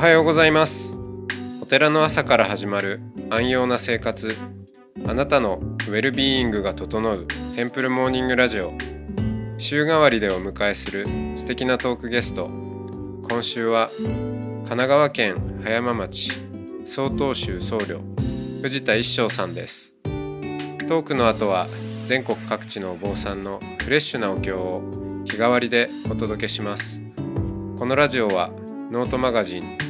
はようございます。お寺の朝から始まる安養な生活。あなたのウェルビーイングが整うテンプルモーニングラジオ。週替わりでお迎えする素敵なトークゲスト。今週は神奈川県葉山町曹洞宗僧侶藤田一生さんです。トークの後は全国各地のお坊さんのフレッシュなお経を日替わりでお届けします。このラジオはノートマガジン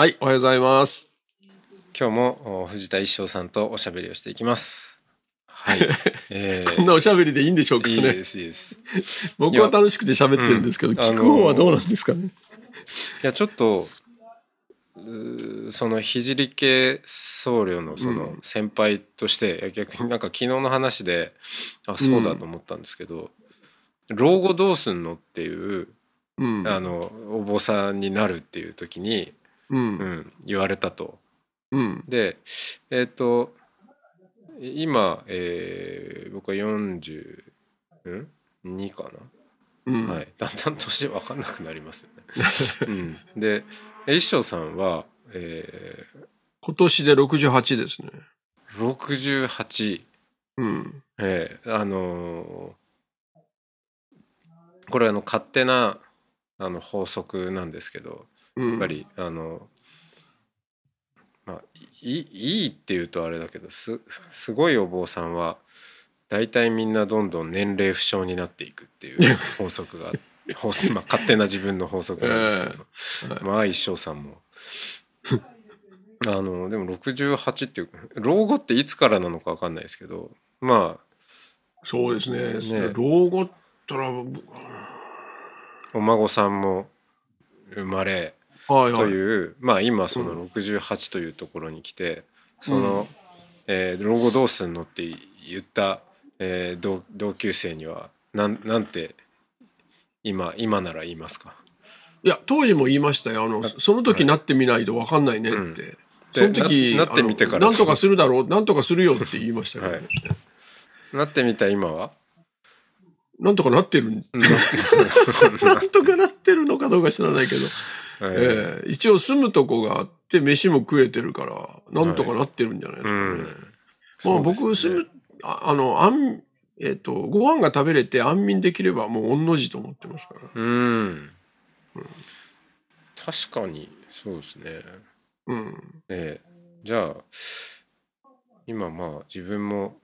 はい、おはようございます。今日もお藤田一生さんとおしゃべりをしていきますはい、え こんなおしゃべりでいいんでしょうかー、いいね。ですいいです 僕は楽しくて喋ってるんですけど、うん聞く方はどうなんですかね。いやちょっとうーその聖系僧侶のその先輩として、いや逆になんか昨日の話であそうだと思ったんですけど「老後どうすんの?」っていう、うん。あのお坊さんになるっていう時に、うんう。ん、言われたと。うん。でえっ、と今、えー僕は42かな？うん。はい、だんだん年分かんなくなりますよね。うん、で一生さんは、え今年で68ですね。ー、68、うん。えーあのーこれあの勝手なあの法則なんですけどうん。やっぱりあのまあいいいいっていうとあれだけどすすごいお坊さんは大体みんなどんどん年齢不詳になっていくっていう法則が 法則、まあ、勝手な自分の法則なんですけど、まあ一生さんも。あのでも68っていう老後っていつからなのか分かんないですけどまそうですね。ね老後ったら、お孫さんも生まれはい。という、まあ今その68というところに来て、その、えー老後どうすんのって言った、えー同同級生にはなんなんて今今なら言いますか？いや、当時も言いましたよ。あの、その時なってみないと分かんないねって。その時ななってみてから。なんとかするだろう、なんとかするよって言いましたよ、ねはい。なってみた今は？なんとかなってる。なんとかなってるのかどうか知らないけど。えーええ。一応住むとこがあって飯も食えてるからなんとかなってるんじゃないですかね。うん。まあ僕住むああのあんえっ、とご飯が食べれて安眠できればもう御の字と思ってますから。うん。確かにそうですね。うん。ええ。じゃあ今まあ自分も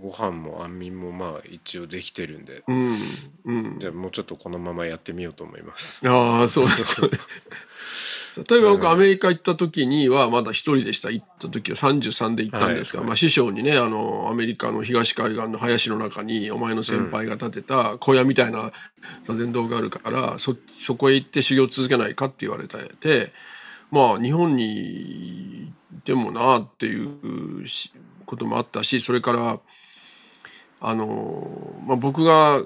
ご飯も安眠もまあ一応できてるんでうん。うんじ。ゃあもうちょっとこのままやってみようと思います。ああそうです。例えば僕アメリカ行った時にはまだ一人でした行った時は33で行ったんですが、はいまあ、師匠にねあのアメリカの東海岸の林の中にお前の先輩が建てた小屋みたいな座禅堂があるからそそこへ行って修行続けないかって言われてまあ日本にいてもなっていうしこともあったしそれからあの、まあ、僕が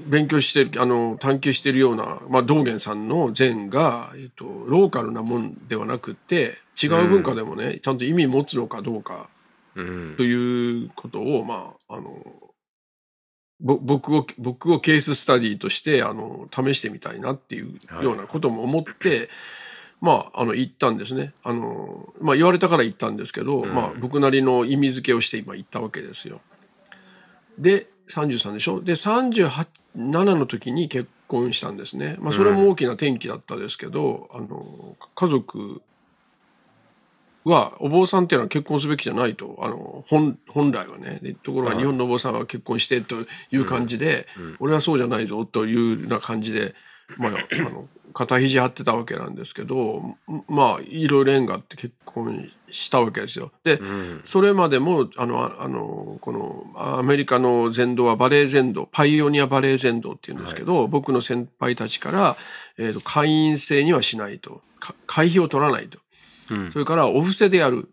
勉強してるあの探求してるような、まあ、道元さんの禅が、えっと、ローカルなもんではなくって違う文化でもね、ちゃんと意味持つのかどうかうん。ということを、まあ、あのぼ僕を僕をケーススタディとしてあの試してみたいなっていうようなことも思って、まあ、あの言ったんですね。あの、まあ、言われたから言ったんですけど、まあ、僕なりの意味付けをして今言ったわけですよ。で33でしょ？で37の時に結婚したんですね、まあ、それも大きな転機だったですけど、あの家族はお坊さんっていうのは結婚すべきじゃないと。あの本本来はね。でところが日本のお坊さんは結婚してという感じで、俺はそうじゃないぞというような感じで、まあ、あの肩肘張ってたわけなんですけどまあいろいろ縁があって結婚したわけですよ。で、うん。それまでもあのああのこのアメリカの全道はバレエ全道パイオニアバレエ全道っていうんですけど、僕の先輩たちから、えーと会員制にはしないと。か会費を取らないと。うん。それからお布施でやる。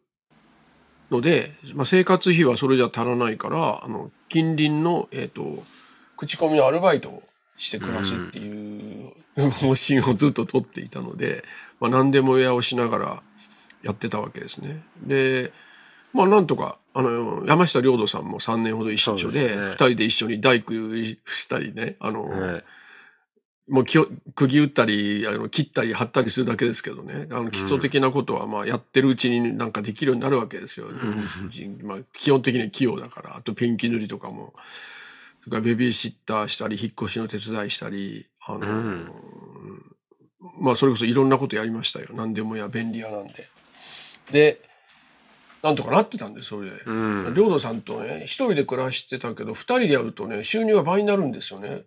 ので、まあ、生活費はそれじゃ足らないからあの近隣の、えー、と口コミのアルバイトをして暮らすっていう方針をずっと取っていたので、まあ、何でも屋をしながらやってたわけですね。でまあなんとかあの山下良人さんも3年ほど一緒でそうですね。2人で一緒に大工したりねあの、はいもう釘打ったりあの切ったり貼ったりするだけですけどね。あの基礎的なことはまあやってるうちになんかできるようになるわけですよ、人まあ、基本的に器用だから。あとペンキ塗りとかも。それからベビーシッターしたり引っ越しの手伝いしたりあの、うん。まあそれこそいろんなことやりましたよ。何でもや便利屋なんで。でなんとかなってたんですそれで。うん。領土さんとね一人で暮らしてたけど二人でやるとね収入が倍になるんですよね。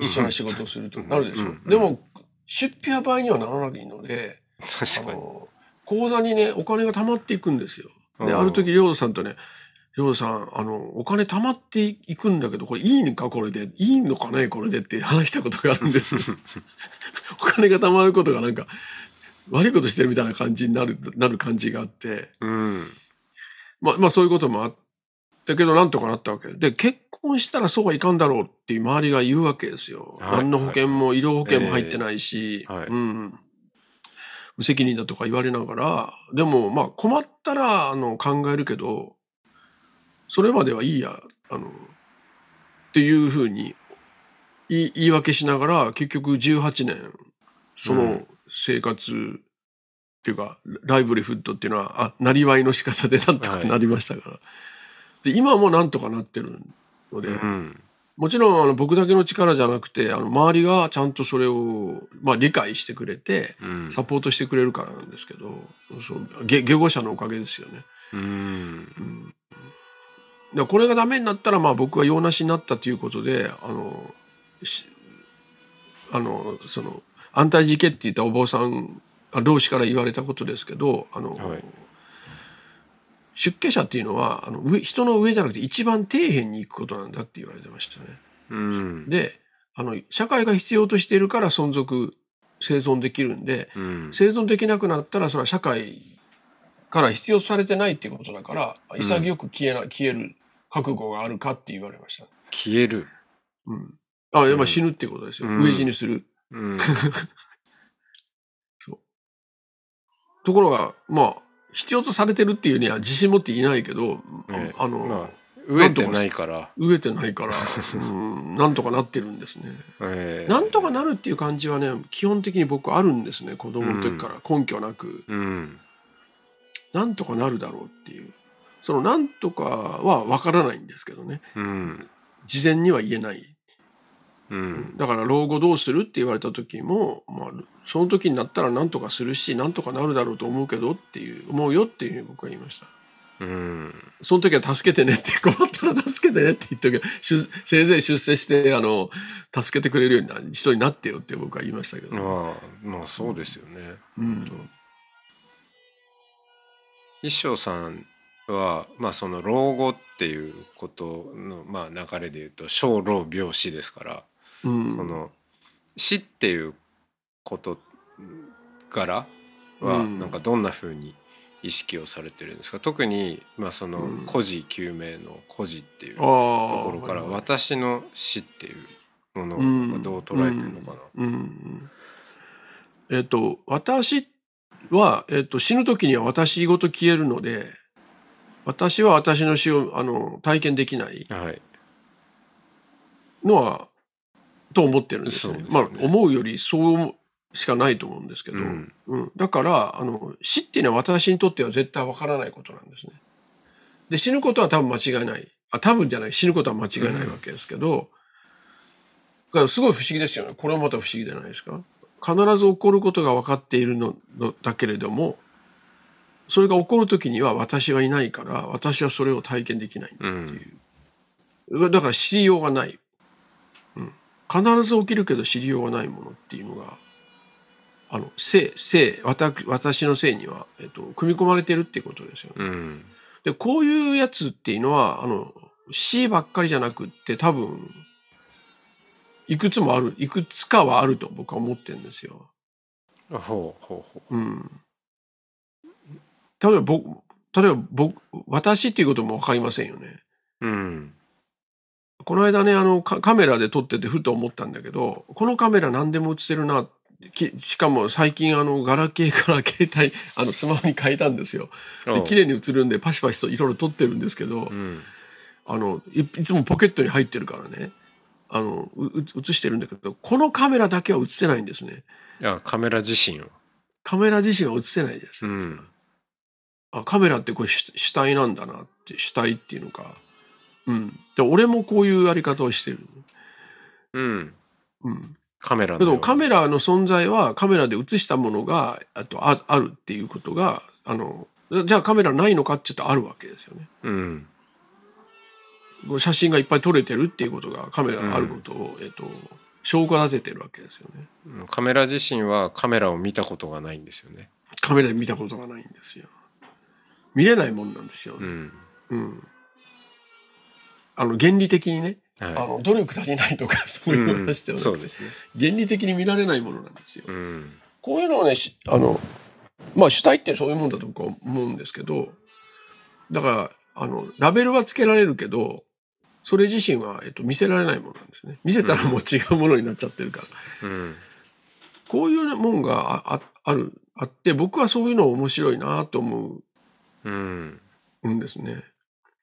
一緒な仕事をすると。なるでしょ、うん。でも出費は倍にはならないのであ確かに。の口座にねお金が貯まっていくんですよ。でうん。ある時領土さんとね領土さんあのお金貯まっていくんだけどこれいいのか？これで。いいのかね？これでって話したことがあるんですよ。お金が貯まることがなんか悪いことしてるみたいな感じになるなる感じがあって。うん。まあ、まあそういうこともあったけどなんとかなったわけ。で結婚したらそうはいかんだろうっていう周りが言うわけですよ。はい。何の保険も医療保険も入ってないし、ええはい。うん、無責任だとか言われながら。でもまあ困ったらあの考えるけどそれまではいいやあのっていうふうに言い訳しながら結局18年そうのん生活、っていうかライブリフッドっていうのはあなりわいの仕方でなんとかなりましたから、で今もなんとかなってるので、うん。もちろんあの僕だけの力じゃなくてあの周りがちゃんとそれを、まあ、理解してくれてうん。サポートしてくれるからなんですけど、そうげ下語者のおかげですよね。うん。だからこれがダメになったらまあ僕は用なしになったということであのしあのその安泰寺家って言ったお坊さんあ老子から言われたことですけどあの、はい。出家者っていうのはあの上人の上じゃなくて一番底辺に行くことなんだって言われてましたね。うん。であの社会が必要としているから存続生存できるんでうん。生存できなくなったらそれは社会から必要とされてないっていうことだから潔く消えな、消える覚悟があるかって言われました、消える。うん、あいやまあ死ぬっていうことですよ、うん。飢え死にするうん。ところがまあ必要とされてるっていうには自信持っていないけど、ねあの、まあ飢えてないから。飢えてないから、うん、なんとかなってるんですね。ええ。なんとかなるっていう感じはね基本的に僕あるんですね子供の時から根拠なく、うん。なんとかなるだろうっていう。そのなんとかは分からないんですけどね。うん。事前には言えないうん。だから老後どうするって言われた時も、まあ、その時になったらなんとかするしなんとかなるだろうと思うけどっていう思うよっていうふうに僕は言いました。うん。その時は助けてねって困ったら助けてねって言っとけ出せいぜい出世してあの助けてくれるような人になってよって僕は言いましたけど、まあまあそうですよね。うん。一生さんはまあその老後っていうことのまあ流れで言うと生老病死ですからうん。その死っていうことからはうん。なんかどんな風に意識をされてるんですか？特にまあそのうん。孤児救命の孤児っていうあところからはいはい。私の死っていうものをどう捉えてるのかな？うん。うん。えっ、と私は、えっと死ぬ時には私ごと消えるので私は私の死をあの体験できないはい、のはと思ってるんですね。すよね。まあ思うよりそうしかないと思うんですけど、うん。うん。だからあの死っていうのは私にとっては絶対わからないことなんですね。で死ぬことは多分間違いない。あ多分じゃない。死ぬことは間違いないわけですけど、だからすごい不思議ですよね。これはまた不思議じゃないですか。必ず起こることが分かっているののだけれどもそれが起こる時には私はいないから私はそれを体験できない。う。ん。だから知りようがない、うん、必ず起きるけど知りようがないものっていうのがあの性性私私の性には、えっと、組み込まれてるっていうことですよね。うんでこういうやつっていうのはあの C ばっかりじゃなくって多分いくつもあるいくつかはあると僕は思ってるんですよ。ほうほうほうん、例えば僕例えば僕私っていうことも分かりませんよね。ううんこの間ねあのカカメラで撮っててふと思ったんだけどこのカメラ何でも映せるなきしかも最近あのガラケーから 携帯あのスマホに変えたんですよ。で綺麗に映るんでパシパシといろいろ撮ってるんですけど、うんあのいいつもポケットに入ってるからねあの映してるんだけどこのカメラだけは映せないんですね。あカメラ自身をカメラ自身は映せないです。うんあカメラってこれ主主体なんだなって主体っていうのか。うん。で俺もこういうやり方をしてる。うんうん。カメラけカメラの存在はカメラで映したものがあとああるっていうことがあのじゃあカメラないのかって言ったらあるわけですよね。うん写真がいっぱい撮れてるっていうことがカメラがあることを、えっと証拠立ててるわけですよね。うんカメラ自身はカメラを見たことがないんですよねカメラで見たことがないんですよ。見れないもんなんですよ。うんうん。あの原理的にね、はい。あの努力足りないとか そういう話ではなくて、そうですね。原理的に見られないものなんですよ。うん。こういうのをねしあのまあ主体ってそういうもんだと僕は思うんですけどだからあのラベルはつけられるけどそれ自身は、えっと、見せられないものなんですね。見せたらもう違うものになっちゃってるから、うん。こういうもんがあああるあって僕はそういうの面白いなと思うん。うんですね。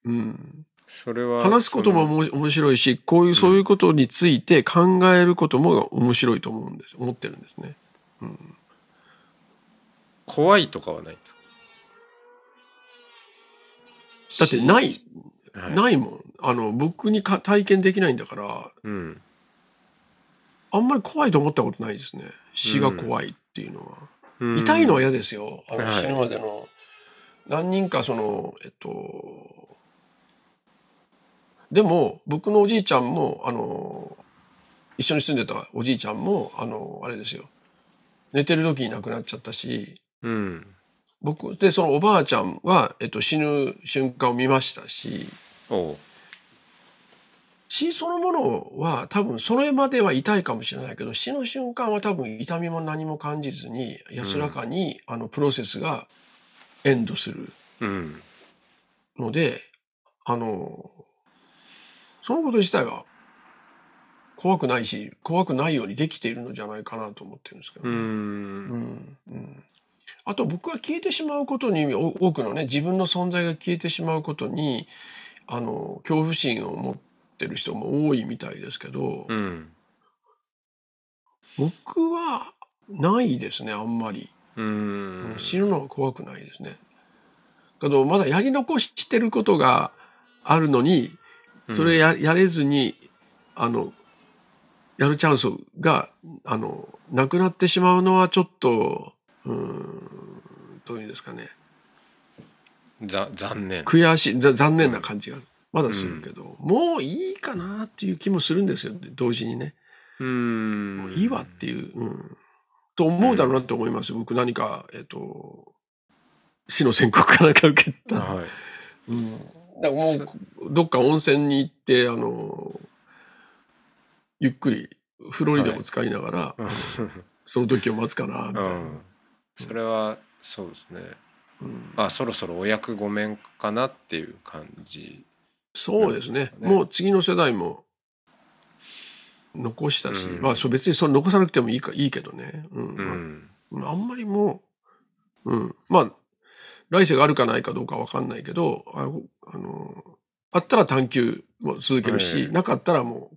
うん、それは話すことも面白いしこういうそういうことについて考えることも面白いと思うんです思ってるんですね。怖いとかはないだってないはいないもん。あの、僕にか体験できないんだから、うんあんまり怖いと思ったことないですね。死が怖いっていうのは。うん痛いのは嫌ですよ。あの、はい死ぬまでの。何人かその、えっと、でも、僕のおじいちゃんも、あの、一緒に住んでたおじいちゃんも、あの、あれですよ。寝てる時に亡くなっちゃったし、うん。僕、で、そのおばあちゃんは、えっと、死ぬ瞬間を見ましたし、死そのものは多分それまでは痛いかもしれないけど死の瞬間は多分痛みも何も感じずに安らかに、あのプロセスがエンドするうん。のであのそのこと自体は怖くないし怖くないようにできているのじゃないかなと思ってるんですけどうね、ん。うんうん。あと僕が消えてしまうことにお多くのね自分の存在が消えてしまうことにあの恐怖心を持ってる人も多いみたいですけど、うん。僕はないですねあんまり、うん死ぬのは怖くないですね。けどまだやり残してることがあるのにそれや,、やれずにあのやるチャンスがあのなくなってしまうのはちょっとうーんどういうんですかね。ざ残念。悔しいざ残念な感じがまだするけど、もういいかなっていう気もするんですよ。同時にね。うん。いいわっていう、うん、と思うだろうなって思います、僕何かえっ、と死の宣告かなんか受けた。ら、はい。うん、だからもうどっか温泉に行ってあのゆっくり風呂にでも使いながら、その時を待つかなみたいな、うん。それはそうですね。うん。あそろそろお役御免かなっていう感じそうですね。もう次の世代も残したし、うん。まあそう別にそれ残さなくてもいいかいいけどね、うん。うまあんあんまりもう、うん、まあ来世があるかないかどうかわかんないけどああのあったら探求も続けるし、ええなかったらも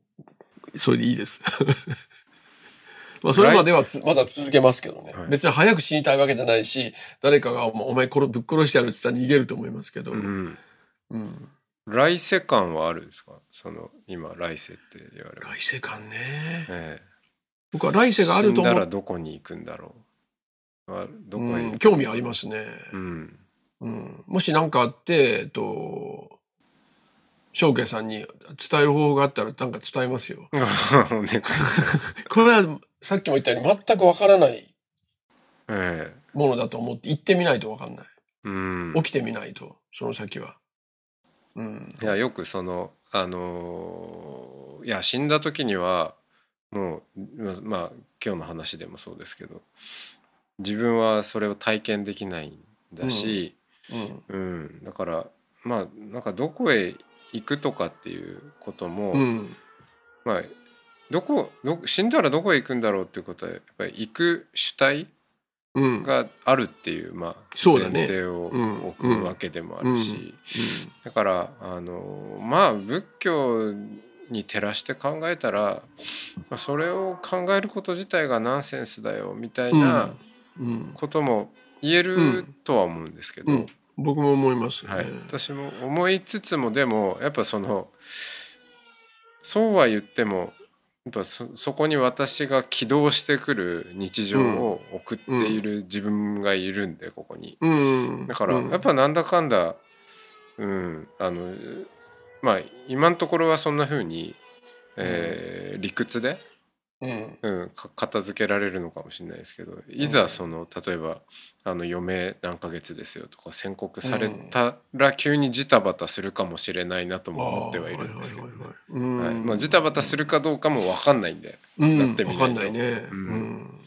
うそれでいいです。まあそれまではつまだ続けますけどね、はい。別に早く死にたいわけじゃないし誰かが「お前殺ぶっ殺してやる」って言ったら逃げると思いますけど、うん。うん。来世感はあるんですか？その今来世って言われる。来世感ね。ええ。僕は来世があると思う。死んだらどこに行くんだろう。あどこへうん、興味ありますね。うんうん、もし何かあって、えっと、翔慶さんに伝える方法があったらなんか伝えますよ。ねこれはさっきも言ったように全くわからないえものだと思って行ってみないと分かんない。えうん起きてみないと、その先は。うん。いやよくそのあのーいや死んだ時にはもうままあ今日の話でもそうですけど自分はそれを体験できないんだし、うん。うんだからまあなんかどこへ行くとかっていうことも、うん。まあどこど死んだらどこへ行くんだろうっていうことはやっぱり行く主体うん。があるっていう、まあ、そうだね前提をうん置くわけでもあるし、うんだからあのまあ仏教に照らして考えたら、まあ、それを考えること自体がナンセンスだよみたいなうん。ことも言えるとは思うんですけど、うん。僕も思いますね。はい、私も思いつつもでもやっぱそのそうは言ってもやっぱそそこに私が起動してくる日常を送っている自分がいるんでここに。うん。だからうんやっぱなんだかんだ、うん、あのまあ今のところはそんな風に、えー理屈で、うん。片付けられるのかもしれないですけどいざその例えばあの余命何ヶ月ですよとか宣告されたら急にジタバタするかもしれないなとも思ってはいるんですけどまあ、ジタバタするかどうかも分かんないんで、うん、なってみないと。わかんないね。ううん。ん。うん。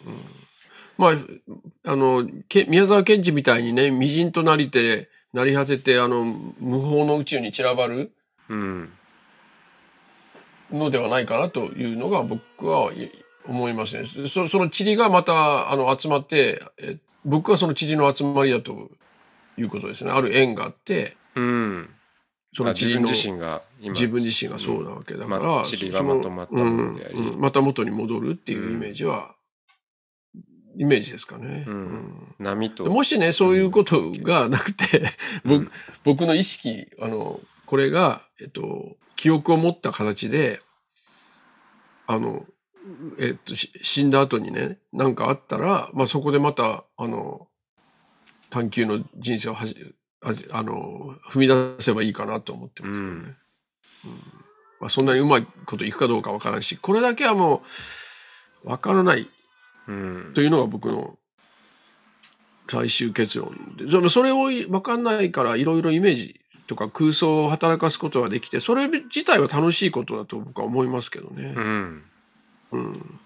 まあ、あの、け宮沢賢治みたいにね、未人となりて、なり果てて、あの、無法の宇宙に散らばるうんのではないかなというのが僕はい思いますね。そその塵がまた、あの、集まって、え僕はその塵の集まりだということですね。ある縁があって、うん、そのあ自分塵の自身が今自分自身がそうなわけだから、まあ塵がまとまったものであり。うん。うん。また元に戻るっていうイメージは、イメージですかね。うん。うん。波と。もしね、そういうことがなくて、僕僕の意識、あの、これが、えっと、記憶を持った形で、あの、えっと、し死んだ後にね、なんかあったら、まあそこでまた、あの、探求の人生をはじ、はじあの、踏み出せばいいかなと思ってますけどね。うん。うん。まあそんなにうまいこといくかどうかわからんし、これだけはもう、わからないうん。というのが僕の最終結論でそれを分かんないからいろいろイメージとか空想を働かすことができてそれ自体は楽しいことだと僕は思いますけどね。う。ん。うん、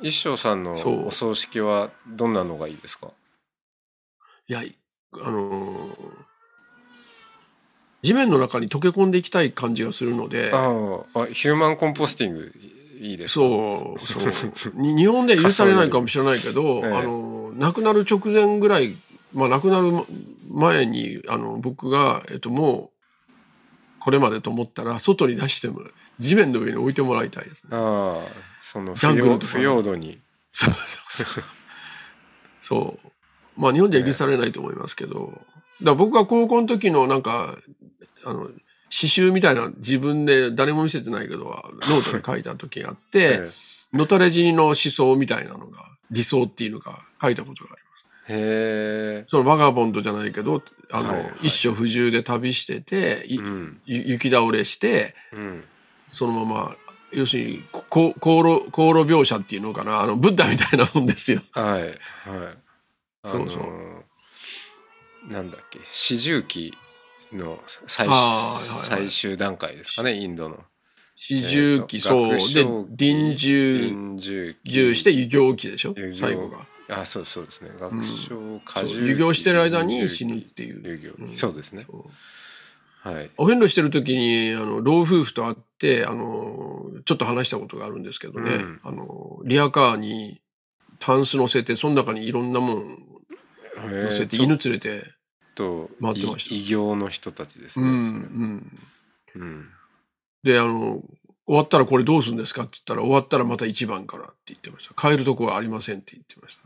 一生さんのそう。お葬式はどんなのがいいですか？いやいあのー地面の中に溶け込んでいきたい感じがするので。あああヒューマンコンポスティングいいですか？そうそう。に 日本では許されないかもしれないけど、ええ。あの亡くなる直前ぐらい、まあ、亡くなる前にあの僕が、えっと、もうこれまでと思ったら外に出しても地面の上に置いてもらいたいですね。ああそのジャ不要不要度にそうそうそう。そう。まあ日本では許されないと思いますけど、だ僕が高校の時のなんか、あの、詩集みたいな自分で誰も見せてないけど、ノートに書いた時があって、えのたれ死にの思想みたいなのが、理想っていうのが書いたことがあります。えへえそのバガボンドじゃないけど、あの、はいはい。一生不自由で旅してて、いうん。ゆ雪倒れして、うん。そのまま、要するに、こ航路、航路描写っていうのかな、あの、ブッダみたいなもんですよ。はいはい。あのそうそう。なんだっけ？四重期の最,、はいはい。最終段階ですかね？インドの。四重期、えーとそう。で臨終、臨終して遊行期でしょ？最後が。あそうそうですね。学章過重期遊行してる間に死ぬっていう。うん。そうですね。はい。お遍路してる時に、あの、老夫婦と会って、あの、ちょっと話したことがあるんですけどね、うん。あの、リアカーにタンス乗せて、その中にいろんなもん乗せて、犬連れて、と回ってました。い異形の人たちですね、それん。うん。で、あの、終わったらこれどうするんですかって言ったら、終わったらまた一番からって言ってました。帰るとこはありませんって言ってました。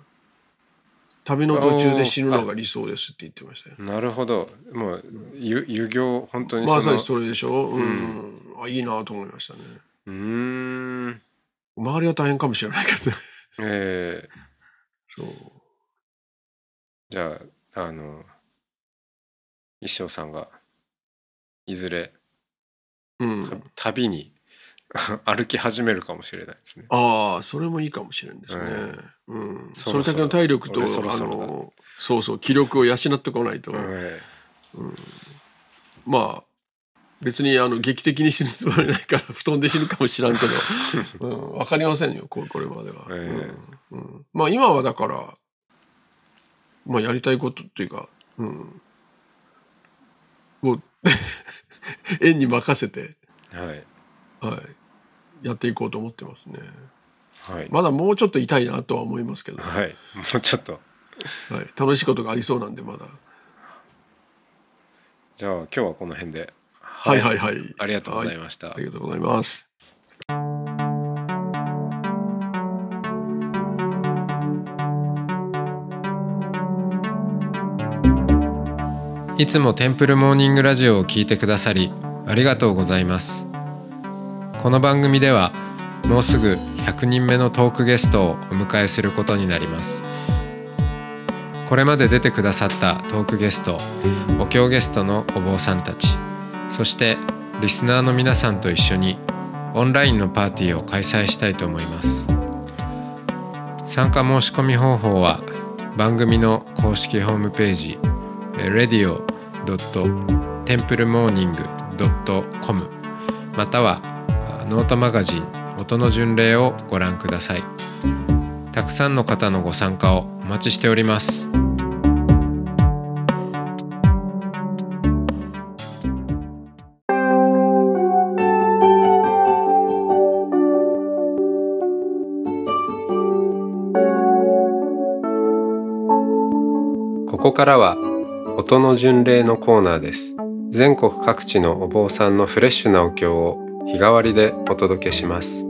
旅の途中で死ぬのが理想ですって言ってましたよ。なるほどもうゆ遊行本当にまさにそれでしょうん。あ、いいなと思いましたね。うーん周りは大変かもしれないけどね。えーそう。じゃああの一生さんがいずれうん。旅に 歩き始めるかもしれないですね。ああ、それもいいかもしれないですね。うん。それだけの体力と、あその、そうそう、気力を養ってこないと、はい。まあ、別にあの劇的に死ぬつもりないから布団で死ぬかもしらんけど、うん、分かりませんよここれまでは、えうん。うん。まあ今はだからまあやりたいことっていうか、うん、もう 縁に任せて、はい。はい、やっていこうと思ってますねはい、まだもうちょっと痛いなとは思いますけど、ははい、もうちょっと。い、楽しいことがありそうなんでまだ。じゃあ今日はこの辺で。はいはいはい。ありがとうございはました、ありがとうございます。いつもテンプルモーニングラジオを聞いてくださりありがとうございます。この番組ではもうすぐ100人目のトークゲストをお迎えすることになります。これまで出てくださったトークゲストお経ゲストのお坊さんたちそしてリスナーの皆さんと一緒にオンラインのパーティーを開催したいと思います。参加申し込み方法は番組の公式ホームページ radio.templemorning.com またはノートマガジン音の巡礼をご覧ください。たくさんの方のご参加をお待ちしております。ここからは音の巡礼のコーナーです。全国各地のお坊さんのフレッシュなお経を日替わりでお届けします。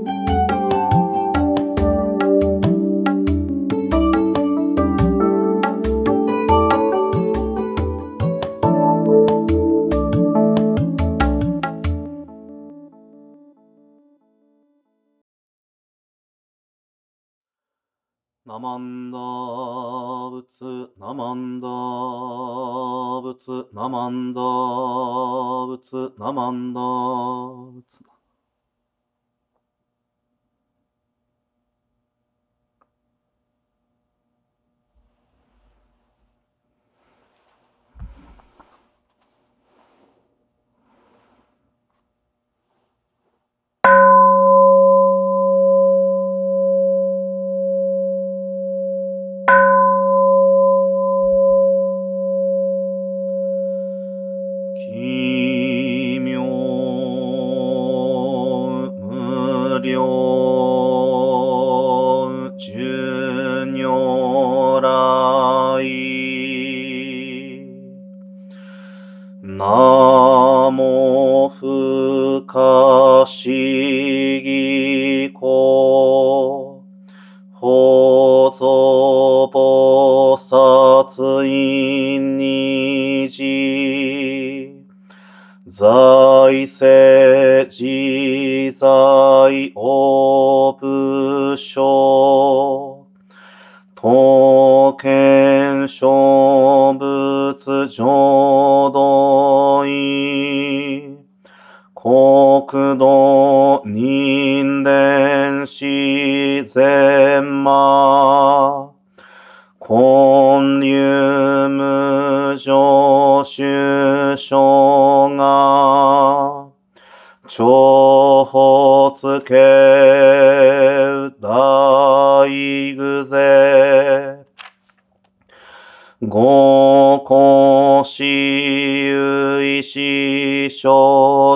マンダ仏、ナマンダ仏、ナマンダ仏、ナマンダ仏。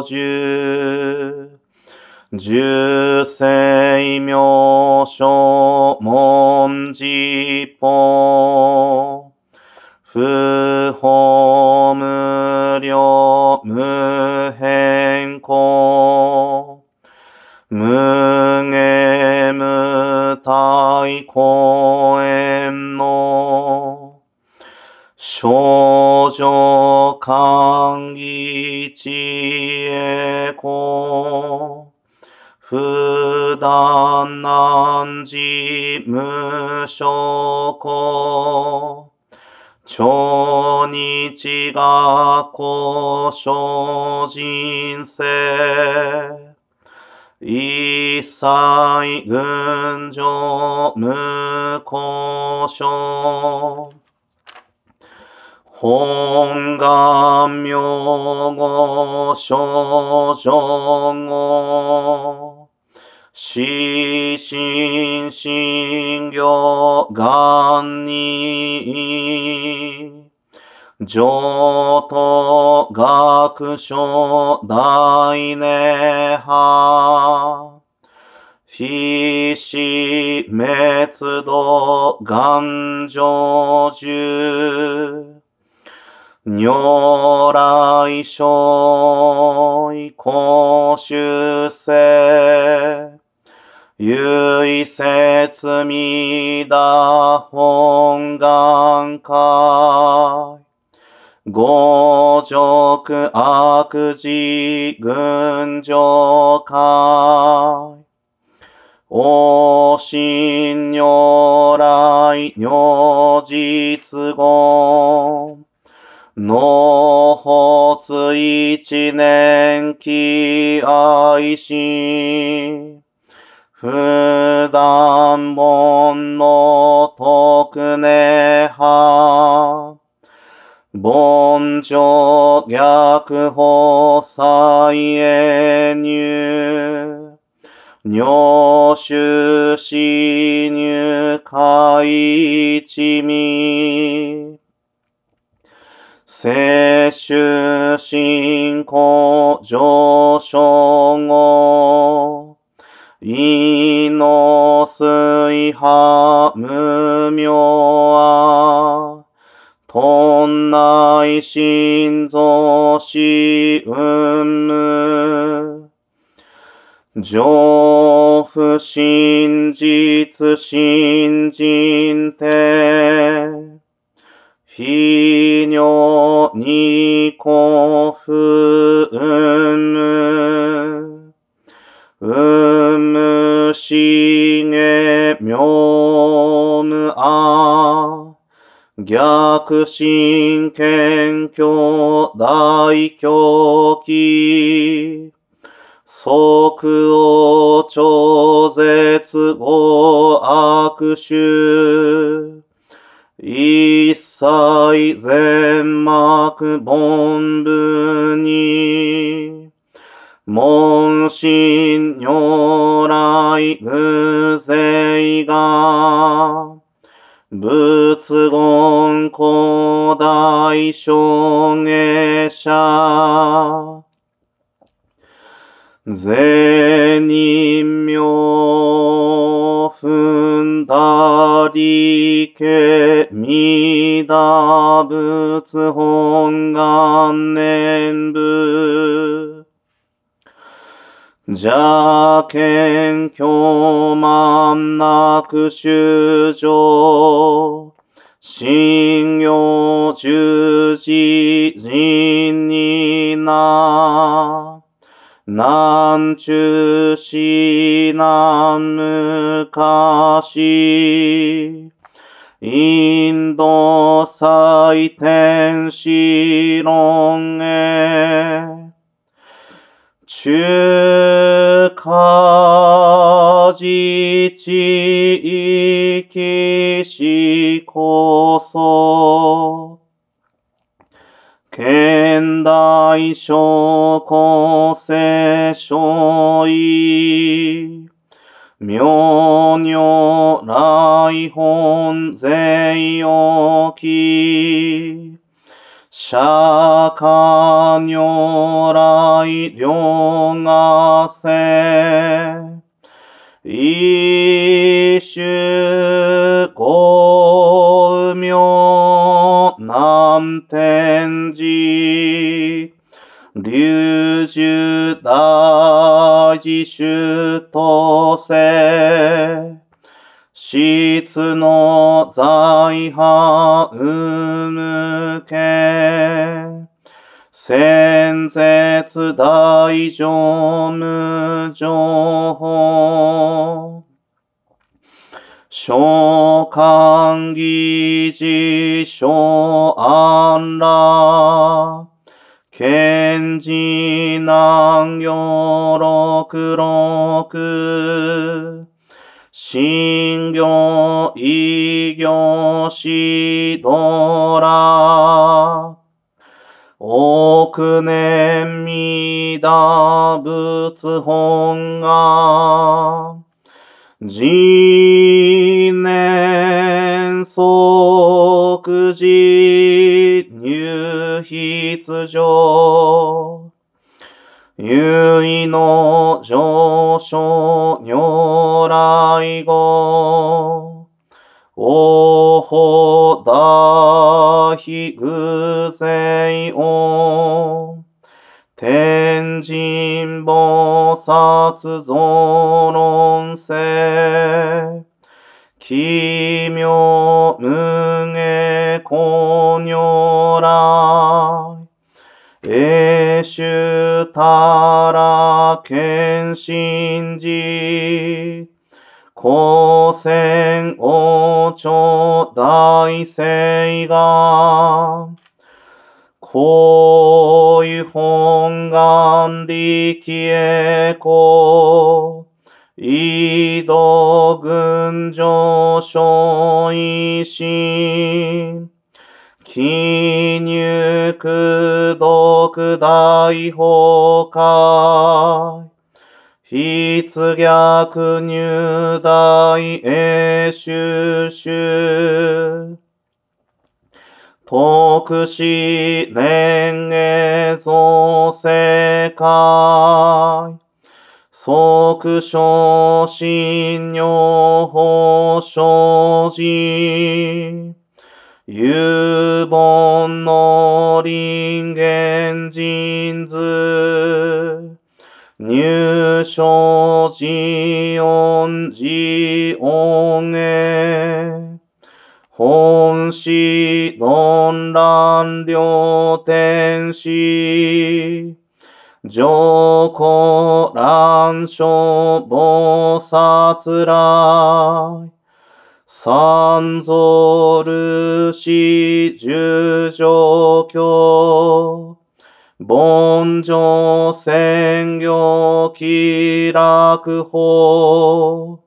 小樹段難事無所子超日学校小人生。一切群上無故障本願名語少女語死心心行願に上等学書大涅槃非死滅度願成就如来所以公主世唯説未だ本願会。五辱悪事群上会。お心如来如実言納発一年期愛心普段本の徳根派。凡上逆法再へ入。入手死入海一味。摂取信仰上昇後。意の水波無明はとんない心臓しうんむ。上不真実信心て非尿に古不うんむうむ。しげみょむあ逆心謙虚大狂気即を超絶語悪臭一切全幕本部に門心如来偶勢が仏言古代証下者善人名踏んだりけみだ仏本願念部邪見狂慢なく修上信用十字人にな。南中市南昔インド祭天使論へ。中華自治域しこそ。現代諸公世所意妙如来本税置き釈迦如来両がせ一種五名南天寺龍樹大自主とせ質の財派生むけ、先絶大乗無情報。召喚議事小安ら。賢治南行六六。新行異行しどら。億年未打仏本が。次年即時入筆上。優位の上昇如来語。おほだひぐぜいお。天神菩薩増論世。奇妙無下公如来。永主たら謙信寺。光線王朝大聖が。こういう本願力へこ。移動群上昇維新。記入苦毒大崩壊。筆逆入大永収集。特使連営造世界。即昇進女法生じ。有本の人間人図。入所寺音寺音へ。本師論乱両天使。上皇乱書菩薩来。三蔵ルシ十条教。凡上専業気楽法。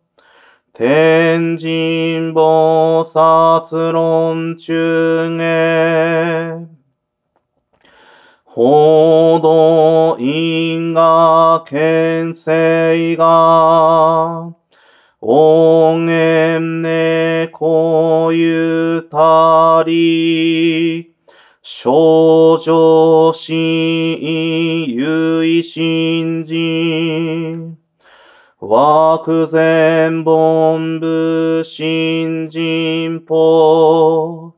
天神菩薩論中へ。報道因果牽制が。音縁ねこゆたり。少女心有意心人。枠前本部新人法。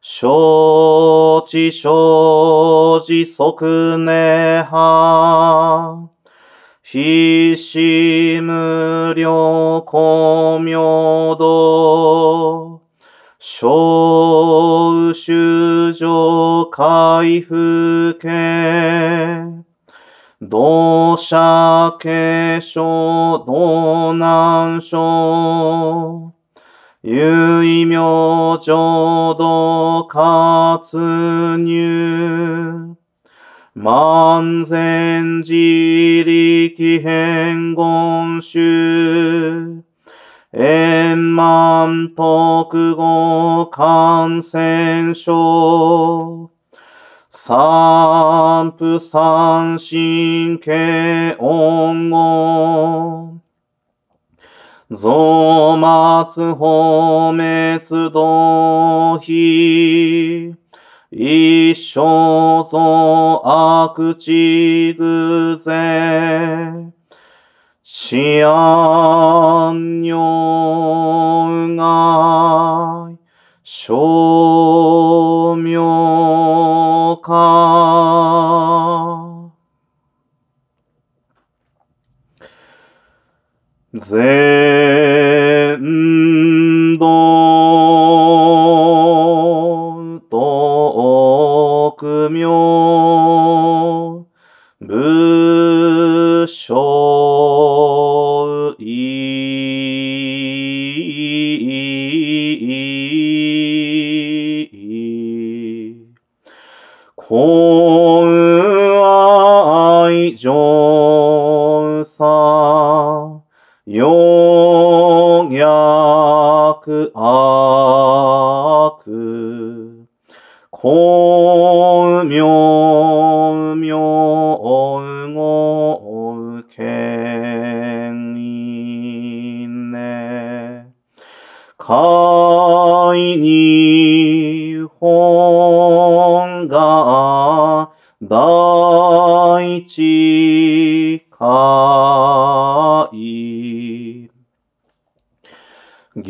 承知承知即ひしむりょこみょど、しょうしゅじょうかいふけ、どしゃけしょどなんしょ、ゆいみょじょどかつにゅう、万全自力変言集。円満特語感染症。三不三神経音語。増末法滅道非。一生増悪地偶然。思案如外。称名化。全名武将い幸運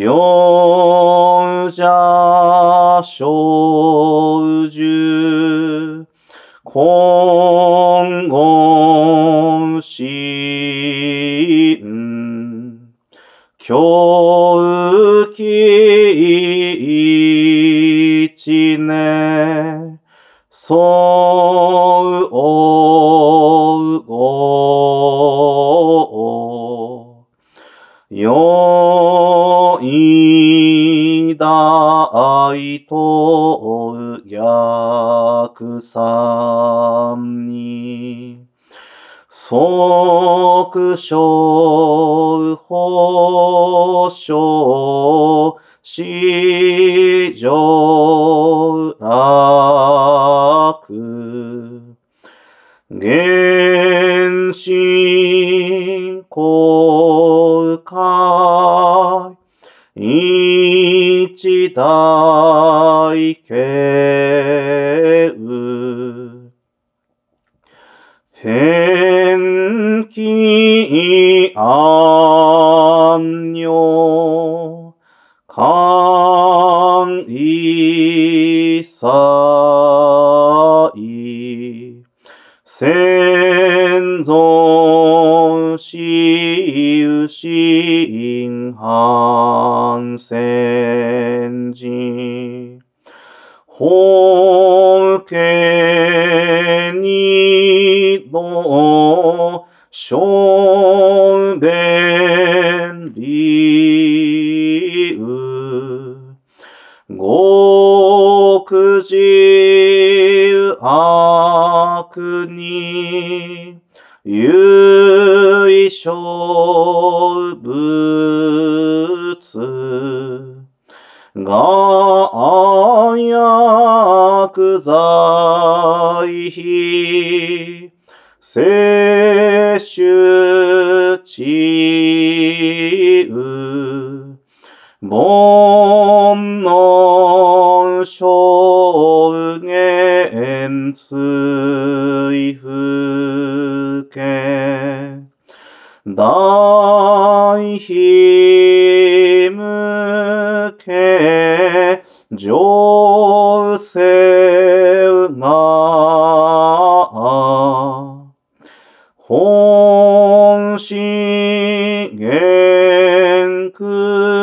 行大と逆三に即将一大慶雨変気安女観一切先存死有心戦時法家にの小便理由。極自悪に由小物が薬剤費摂取治癒煩悩証言追復権大け上世が。本心元空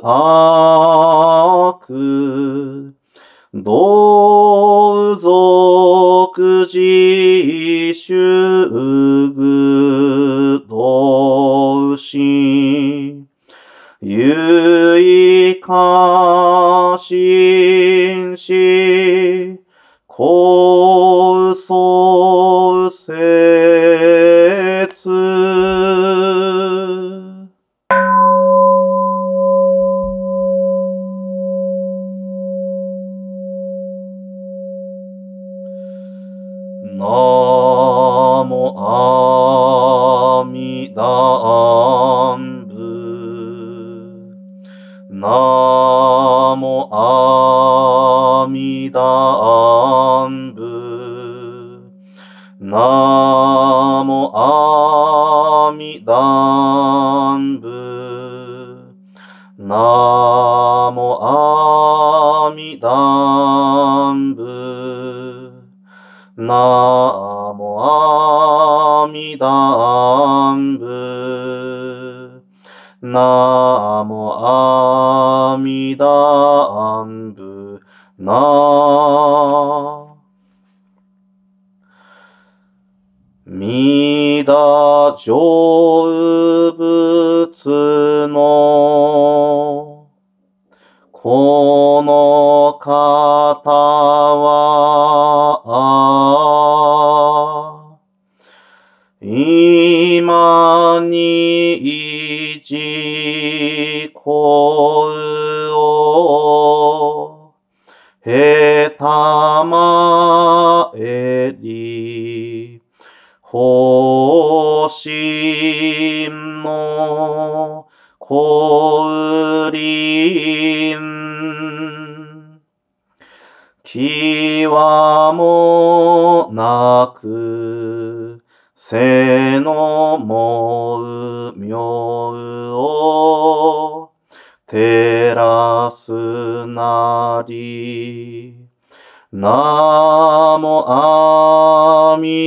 上部な。みだじょう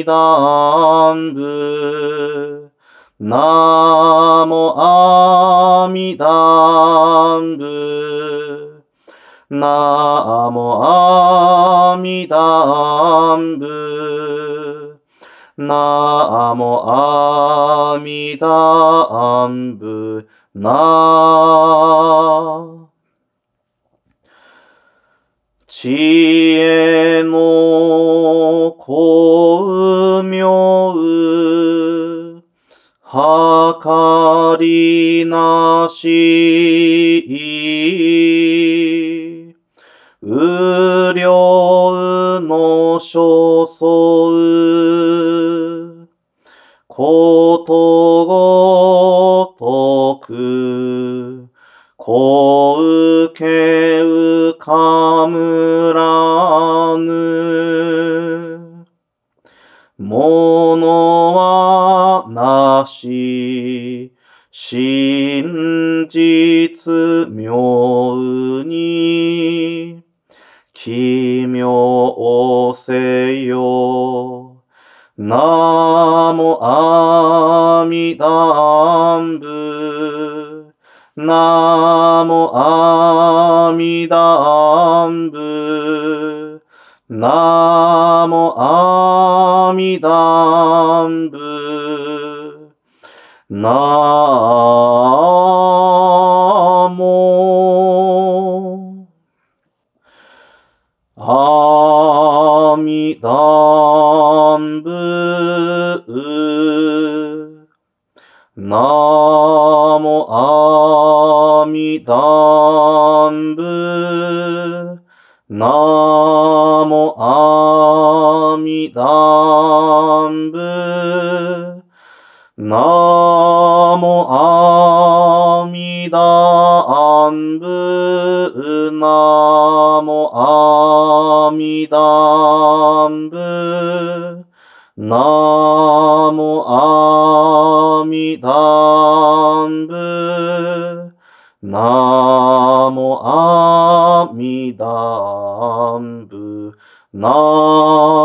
あなし、無量の所相、ことごとく、こうけうかむらぬ。ものはなし、真実妙に、奇妙せよ。なもあみだんぶ。なもあみだんぶ。なもあみだんぶ。なもあみだんぶ。なもあみだんぶ。なもあみだんぶ。なもあみだんぶ。なもあみだんぶ。なもあみだんぶ。なもあみだんぶ。な。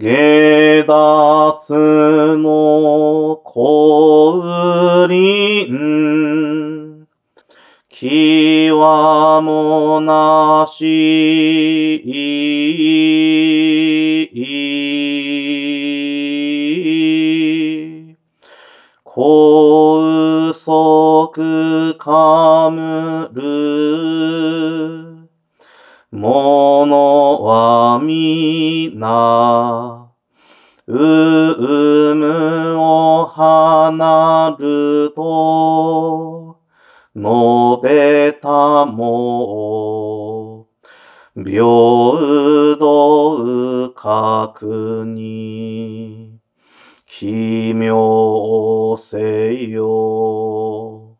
下脱の降臨。きわもなし。高速かむる。ものはみな。うむを離ると。述べたも。平等確に。奇妙せよ。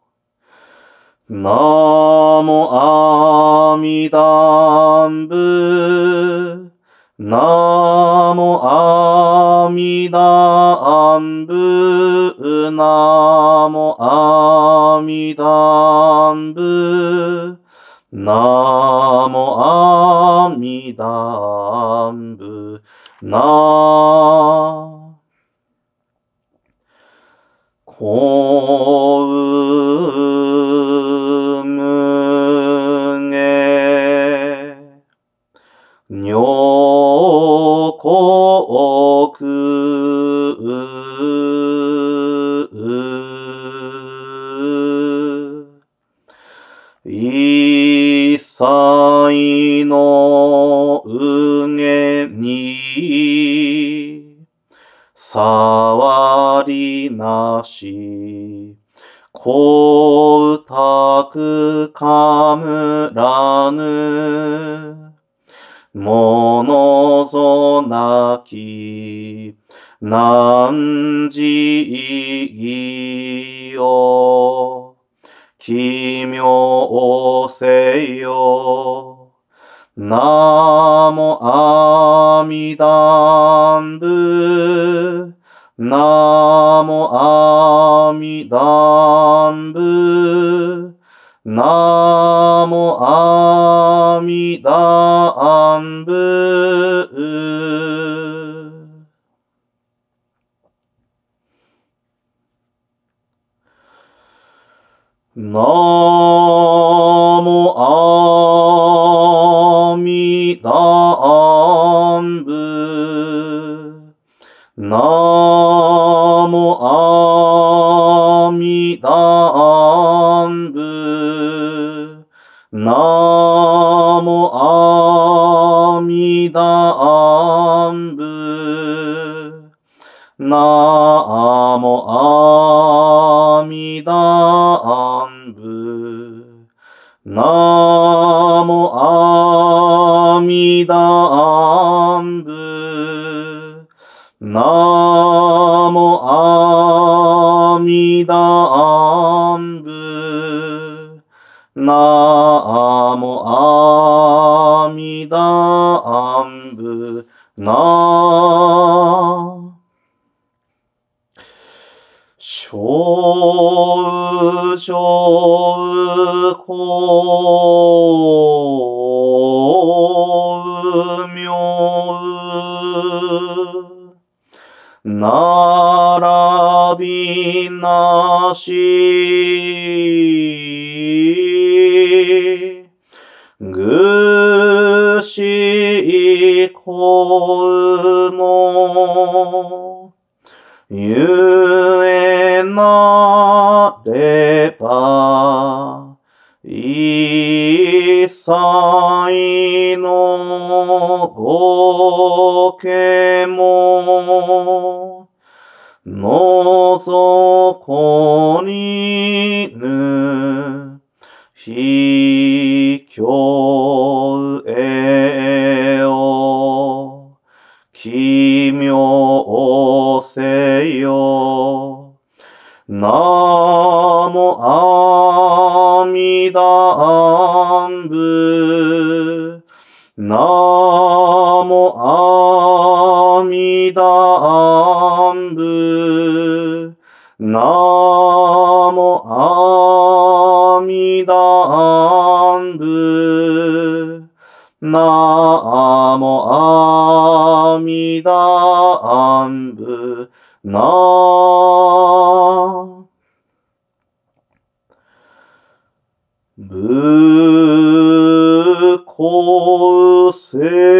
なもあ弥陀部。ナモアミダアンブナモアミダアンブナモアミダアンブな女 No. 半部。ナモアミダンブ。ナモアミダンブ。ナモアミダンブ。ナ公明。並びなし。ぐしいこの。ゆえなれば、一切のごけも、のぞこにぬ、ひきょうえを、奇妙せよ。ななもあみだんぶ。なもあみだんぶ。なぶこうせい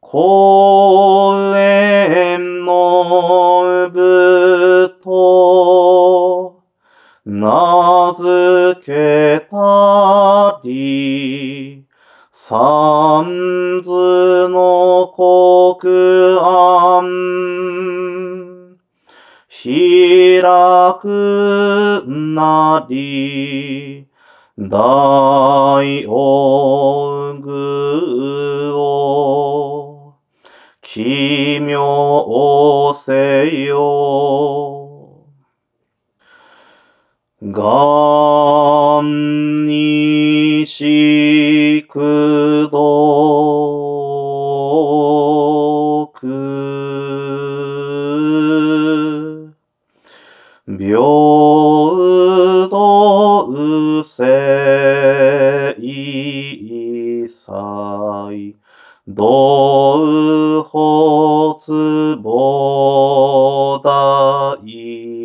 公園のぶと名付けたり三図の国案開くなり大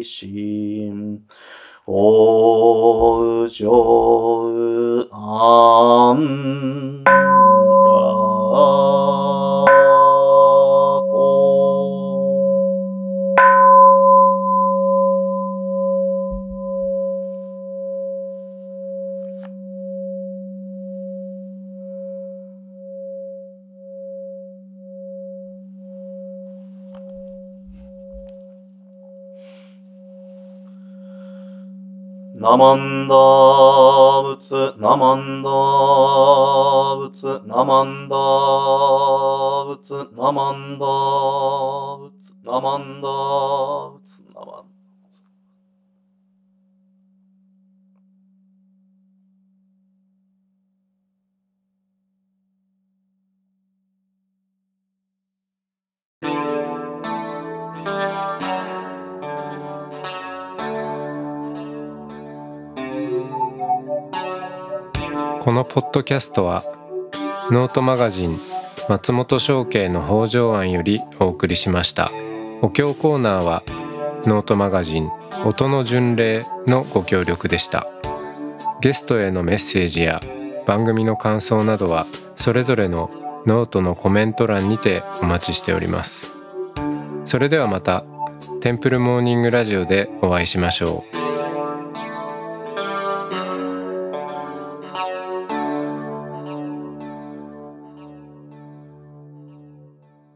心。おうじょうあん。ナマンダーブツ、ナマンダーブツ、ナマンダーブツ、ナマンダーブツ、ナマンダーブツ、このポッドキャストはノートマガジン松本紹圭の方丈庵よりお送りしました。お経コーナーはノートマガジン音の巡礼のご協力でした。ゲストへのメッセージや番組の感想などはそれぞれのノートのコメント欄にてお待ちしております。それではまたテンプルモーニングラジオでお会いしましょう。